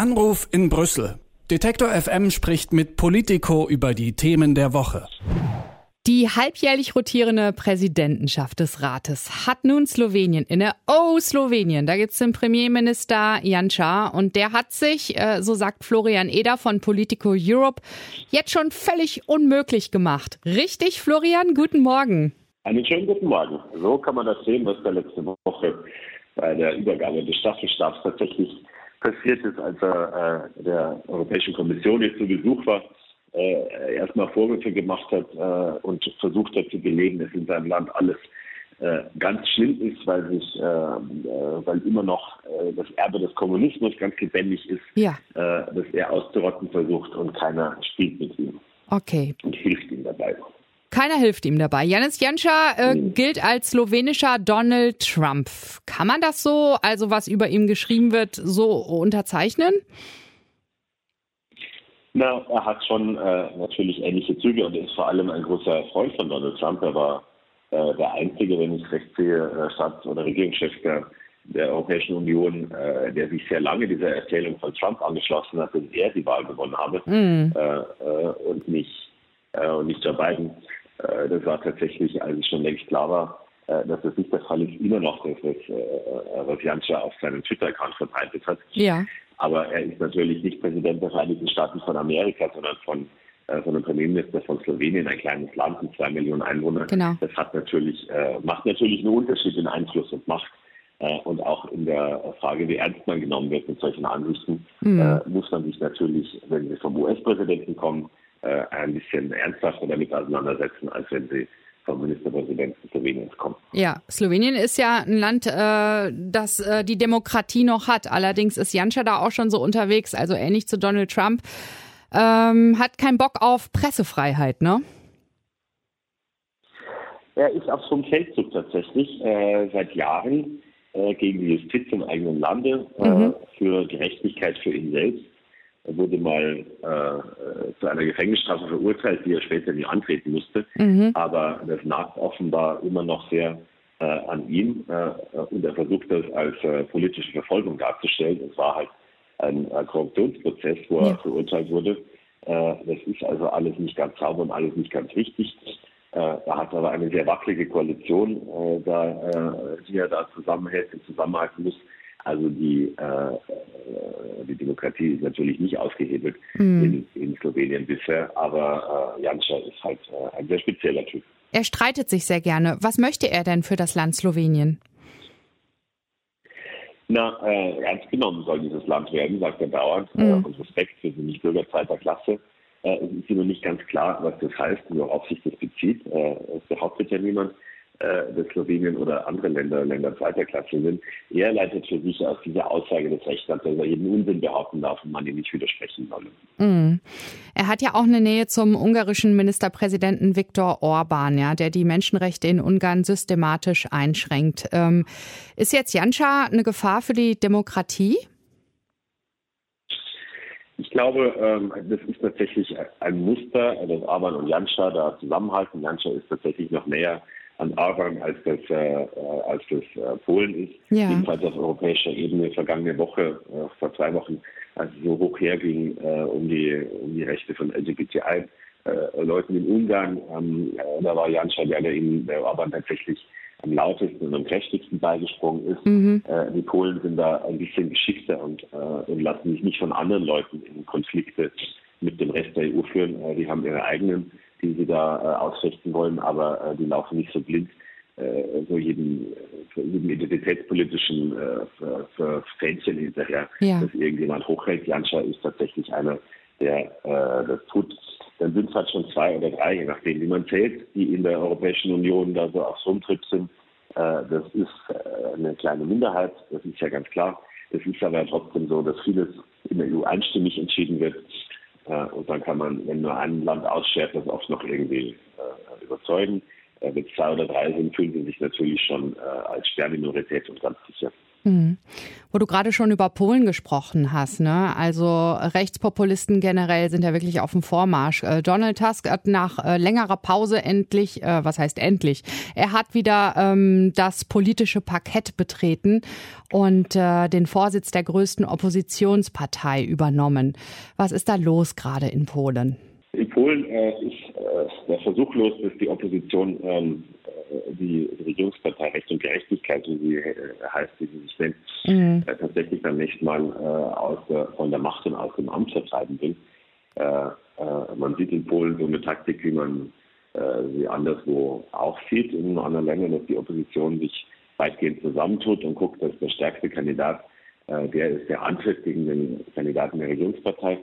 Anruf in Brüssel. Detektor FM spricht mit Politico über die Themen der Woche. Die halbjährlich rotierende Präsidentenschaft des Rates hat nun Slowenien inne. Oh, Slowenien, da gibt's den Premierminister Janša und der hat sich, äh, so sagt Florian Eder von Politico Europe, jetzt schon völlig unmöglich gemacht. Richtig, Florian? Guten Morgen. Einen schönen guten Morgen. So kann man das sehen, was da letzte Woche bei der Übergabe des Staffelstabs tatsächlich passiert ist, als er äh, der Europäischen Kommission jetzt zu Besuch war, äh, erstmal Vorwürfe gemacht hat äh, und versucht hat zu belegen, dass in seinem Land alles äh, ganz schlimm ist, weil sich, äh, äh, weil immer noch das Erbe des Kommunismus ganz lebendig ist, ja. dass er auszurotten versucht und keiner spielt mit ihm. Okay. Und hilft ihm dabei. Keiner hilft ihm dabei. Janis Janša äh, mhm. gilt als slowenischer Donald Trump. Kann man das so, also was über ihm geschrieben wird, so unterzeichnen? Na, er hat schon äh, natürlich ähnliche Züge und ist vor allem ein großer Freund von Donald Trump. Er war äh, der einzige, wenn ich recht sehe, äh, Staats- oder Regierungschef der, der Europäischen Union, äh, der sich sehr lange dieser Erzählung von Trump angeschlossen hat, dass er die Wahl gewonnen habe mhm. und nicht und nicht Joe Biden. Äh, das war tatsächlich, als es schon längst klar war, äh, dass das nicht der Fall ist, immer noch das, was, äh, was Janša auf seinem Twitter-Account verbreitet hat. Ja. Aber er ist natürlich nicht Präsident der Vereinigten Staaten von Amerika, sondern von, von einem Premierminister von Slowenien, ein kleines Land mit zwei Millionen Einwohnern. Genau. Das hat natürlich, macht natürlich einen Unterschied in Einfluss und Macht. Und auch in der Frage, wie ernst man genommen wird mit solchen Ansichten, mhm. muss man sich natürlich, wenn sie vom US-Präsidenten kommen, äh, ein bisschen ernsthafter damit auseinandersetzen, als wenn sie vom Ministerpräsidenten Sloweniens kommen. Ja, Slowenien ist ja ein Land, äh, das äh, die Demokratie noch hat. Allerdings ist Janša da auch schon so unterwegs, also ähnlich zu Donald Trump. Ähm, hat keinen Bock auf Pressefreiheit, ne? Er ist auf so einem Feldzug tatsächlich äh, seit Jahren äh, gegen die Justiz im eigenen Lande, äh, mhm. für Gerechtigkeit für ihn selbst. Er wurde mal äh, zu einer Gefängnisstrafe verurteilt, die er später nie antreten musste. Mhm. Aber das nagt offenbar immer noch sehr äh, an ihm äh, und er versucht das als äh, politische Verfolgung darzustellen. Es war halt ein Korruptionsprozess, wo er verurteilt wurde. Äh, das ist also alles nicht ganz sauber und alles nicht ganz richtig. Äh, er hat aber eine sehr wackelige Koalition, da, die er da zusammenhält und zusammenhalten muss. Also die, äh, die Demokratie ist natürlich nicht ausgehebelt mhm. in, in, Slowenien bisher, aber äh, Janša ist halt äh, ein sehr spezieller Typ. Er streitet sich sehr gerne. Was möchte er denn für das Land Slowenien? Na, äh, ernst genommen soll dieses Land werden, sagt er dauernd. Mhm. und Respekt für nicht Bürger zweiter Klasse. Äh, es ist immer nicht ganz klar, was das heißt und worauf sich das bezieht. Äh, es behauptet ja niemand dass Slowenien oder andere Länder Länder zweiter Klasse sind. Er leitet für sich aus dieser Aussage des Rechtsstaats, dass er jeden Unsinn behaupten darf und man ihm nicht widersprechen soll. Mm. Er hat ja auch eine Nähe zum ungarischen Ministerpräsidenten Viktor Orban, ja, der die Menschenrechte in Ungarn systematisch einschränkt. Ähm, ist jetzt Janša eine Gefahr für die Demokratie? Ich glaube, ähm, das ist tatsächlich ein Muster, dass Orban und Janša da zusammenhalten. Janša ist tatsächlich noch näher an Orban als das, äh, als das äh, Polen ist. Ja. Jedenfalls auf europäischer Ebene vergangene Woche, äh, vor zwei Wochen, als es so hoch herging äh, um, die, um die Rechte von LGBTI-Leuten in Ungarn. Ähm, äh, da war der, der ihnen der Orban tatsächlich am lautesten und am kräftigsten beigesprungen ist. Mhm. Äh, die Polen sind da ein bisschen geschickter und, und lassen sich nicht von anderen Leuten in Konflikte mit dem Rest der EU führen. die haben ihre eigenen die sie da äh, ausfechten wollen, aber äh, die laufen nicht so blind äh, so jedem, jedem identitätspolitischen äh, Fähnchen hinterher, ja. dass irgendjemand hochhält. Janscha ist tatsächlich einer, der äh, das tut. Dann sind es halt schon zwei oder drei, je nachdem, wie man zählt, die in der Europäischen Union da so auf so einem Trip sind. Äh, das ist eine kleine Minderheit, das ist ja ganz klar. Es ist aber trotzdem so, dass vieles in der EU einstimmig entschieden wird. Äh, und dann kann man, wenn nur ein Land ausschert, das oft noch irgendwie äh, überzeugen. Äh, wenn zwei oder drei sind, fühlen sie sich natürlich schon als Sperrminorität und ganz sicher. Mhm. Wo du gerade schon über Polen gesprochen hast, ne? Also Rechtspopulisten generell sind ja wirklich auf dem Vormarsch. Äh, Donald Tusk hat nach äh, längerer Pause endlich, äh, was heißt endlich? Er hat wieder ähm, das politische Parkett betreten und äh, den Vorsitz der größten Oppositionspartei übernommen. Was ist da los gerade in Polen? In Polen äh, ist äh, der Versuch los, dass die Opposition ähm, die Regierungspartei Recht und Gerechtigkeit, wie sie äh, heißt, wie sie sich nennt, mhm. äh, tatsächlich beim nächsten Mal äh, aus der, von der Macht und aus dem Amt vertreiben will. Äh, äh, man sieht in Polen so eine Taktik, wie man äh, sie anderswo auch sieht in anderen Ländern, dass die Opposition sich weitgehend zusammentut und guckt, dass der stärkste Kandidat der ist, der antritt gegen den Kandidaten der Regierungspartei.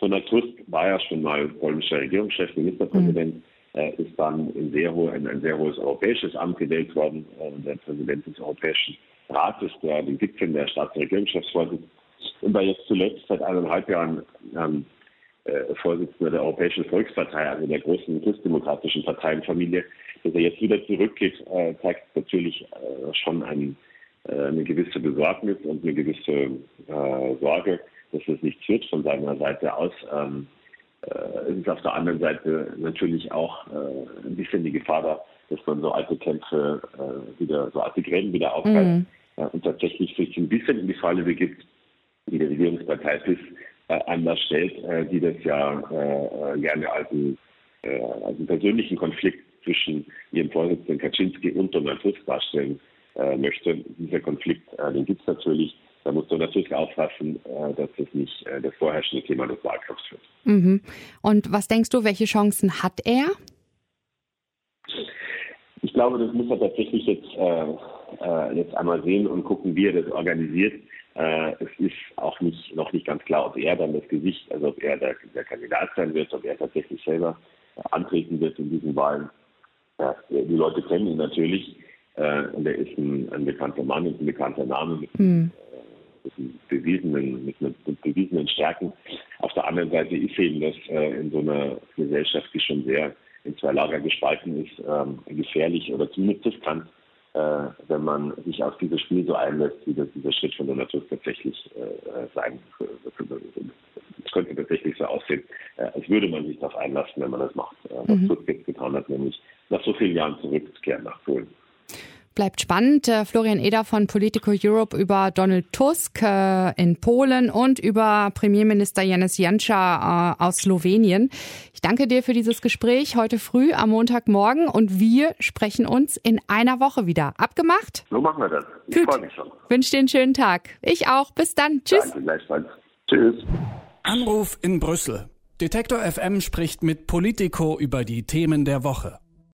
Donald Tusk war ja schon mal polnischer Regierungschef, Ministerpräsident. Mhm äh, ist dann in sehr hohe, in ein sehr hohes europäisches Amt gewählt worden, äh, der Präsident des Europäischen Rates, der den Gipfel der Staats- und Regierungschefs vorsitzt und war jetzt zuletzt seit eineinhalb Jahren ähm, äh, Vorsitzender der Europäischen Volkspartei, also der großen christdemokratischen Parteienfamilie. Dass er jetzt wieder zurückgeht, äh, zeigt natürlich äh, schon ein, äh, eine gewisse Besorgnis und eine gewisse Sorge, dass es nichts wird von seiner Seite aus. Ähm, äh, ist auf der anderen Seite natürlich auch äh, ein bisschen die Gefahr da, dass man so alte Kämpfe äh, wieder, so alte Gräben wieder aufgreift mhm. und tatsächlich sich ein bisschen in die Falle begibt, wie die Regierungspartei PIS äh, anders stellt, äh, die das ja äh, gerne als einen, als einen persönlichen Konflikt zwischen ihrem Vorsitzenden Kaczynski und Donald Tusk darstellen möchte. Dieser Konflikt, den gibt es natürlich. Da muss man natürlich aufpassen, äh, dass das nicht äh, das vorherrschende Thema des Wahlkampfs wird. Mhm. Und was denkst du, welche Chancen hat er? Ich glaube, das muss er tatsächlich jetzt, äh, jetzt einmal sehen und gucken, wie er das organisiert. es ist auch nicht, noch nicht ganz klar, ob er dann das Gesicht, also ob er der, der Kandidat sein wird, ob er tatsächlich selber antreten wird in diesen Wahlen. Ja, die Leute kennen ihn natürlich und er ist ein, ein bekannter Mann und ein bekannter Name mit, mhm bewiesenen, mit, mit, bewiesenen Stärken. Auf der anderen Seite ist eben das äh, in so einer Gesellschaft, die schon sehr in zwei Lager gespalten ist, ähm, gefährlich oder zumindest riskant, äh, wenn man sich auf dieses Spiel so einlässt, wie das dieser Schritt von Donald Tusk tatsächlich äh, sein es könnte tatsächlich so aussehen, äh, als würde man sich darauf einlassen, wenn man das macht, äh, was mhm. Tusk jetzt getan hat, nämlich nach so vielen Jahren zurückzukehren nach Polen. Bleibt spannend. Äh, Florian Eder von Politico Europe über Donald Tusk äh, in Polen und über Premierminister Janis Janša äh, aus Slowenien. Ich danke dir für dieses Gespräch heute früh am Montagmorgen und wir sprechen uns in einer Woche wieder. Abgemacht? So machen wir das. Ich freue mich schon. Wünsche dir einen schönen Tag. Ich auch. Bis dann. Tschüss. Danke gleichfalls. Tschüss. Anruf in Brüssel. Detektor FM spricht mit Politico über die Themen der Woche.